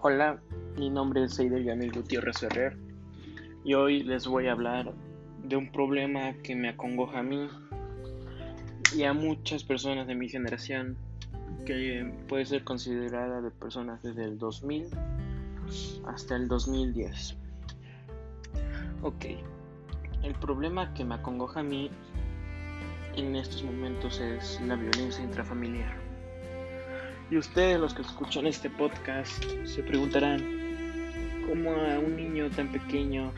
Hola, mi nombre es Eider Yamil Gutiérrez Ferrer y hoy les voy a hablar de un problema que me acongoja a mí y a muchas personas de mi generación que puede ser considerada de personas desde el 2000 hasta el 2010. Ok, el problema que me acongoja a mí en estos momentos es la violencia intrafamiliar. Y ustedes los que escuchan este podcast se preguntarán cómo a un niño tan pequeño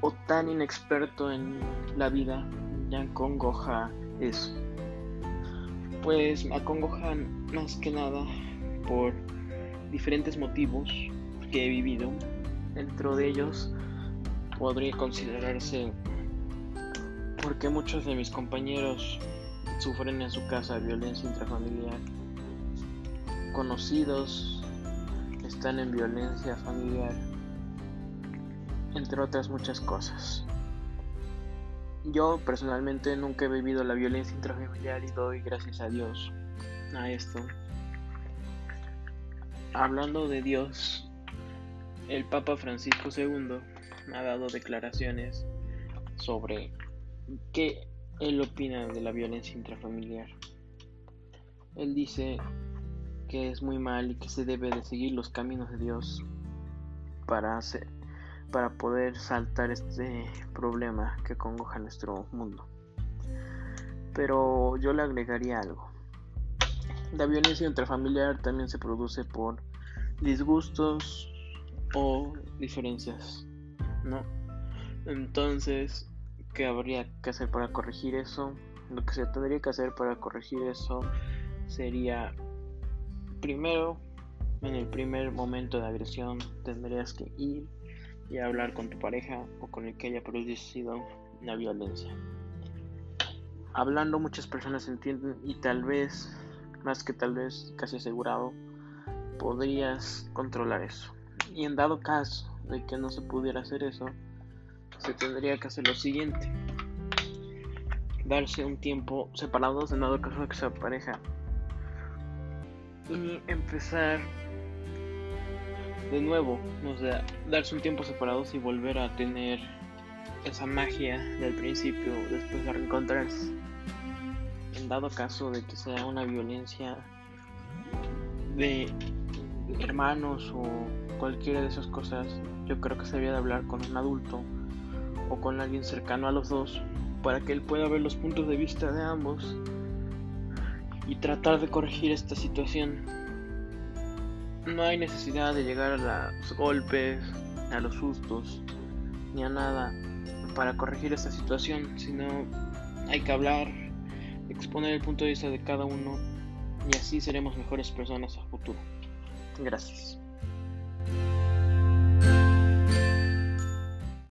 o tan inexperto en la vida le acongoja eso. Pues me acongojan más que nada por diferentes motivos que he vivido. Dentro de ellos podría considerarse porque muchos de mis compañeros sufren en su casa violencia intrafamiliar conocidos están en violencia familiar, entre otras muchas cosas. Yo personalmente nunca he vivido la violencia intrafamiliar y doy gracias a Dios a esto. Hablando de Dios, el Papa Francisco II ha dado declaraciones sobre qué él opina de la violencia intrafamiliar. Él dice que es muy mal y que se debe de seguir los caminos de Dios para hacer, para poder saltar este problema que congoja nuestro mundo. Pero yo le agregaría algo. La violencia intrafamiliar también se produce por disgustos o diferencias, ¿no? Entonces, ¿qué habría que hacer para corregir eso? Lo que se tendría que hacer para corregir eso sería primero, en el primer momento de agresión, tendrías que ir y hablar con tu pareja o con el que haya producido la violencia. Hablando muchas personas entienden y tal vez, más que tal vez, casi asegurado, podrías controlar eso. Y en dado caso de que no se pudiera hacer eso, se tendría que hacer lo siguiente. Darse un tiempo separados en dado caso de que sea pareja y empezar de nuevo, o sea, darse un tiempo separados y volver a tener esa magia del principio después de reencontrarse. En dado caso de que sea una violencia de hermanos o cualquiera de esas cosas, yo creo que se debía de hablar con un adulto o con alguien cercano a los dos para que él pueda ver los puntos de vista de ambos y tratar de corregir esta situación. No hay necesidad de llegar a los golpes, a los sustos, ni a nada para corregir esta situación, sino hay que hablar, exponer el punto de vista de cada uno y así seremos mejores personas a futuro. Gracias.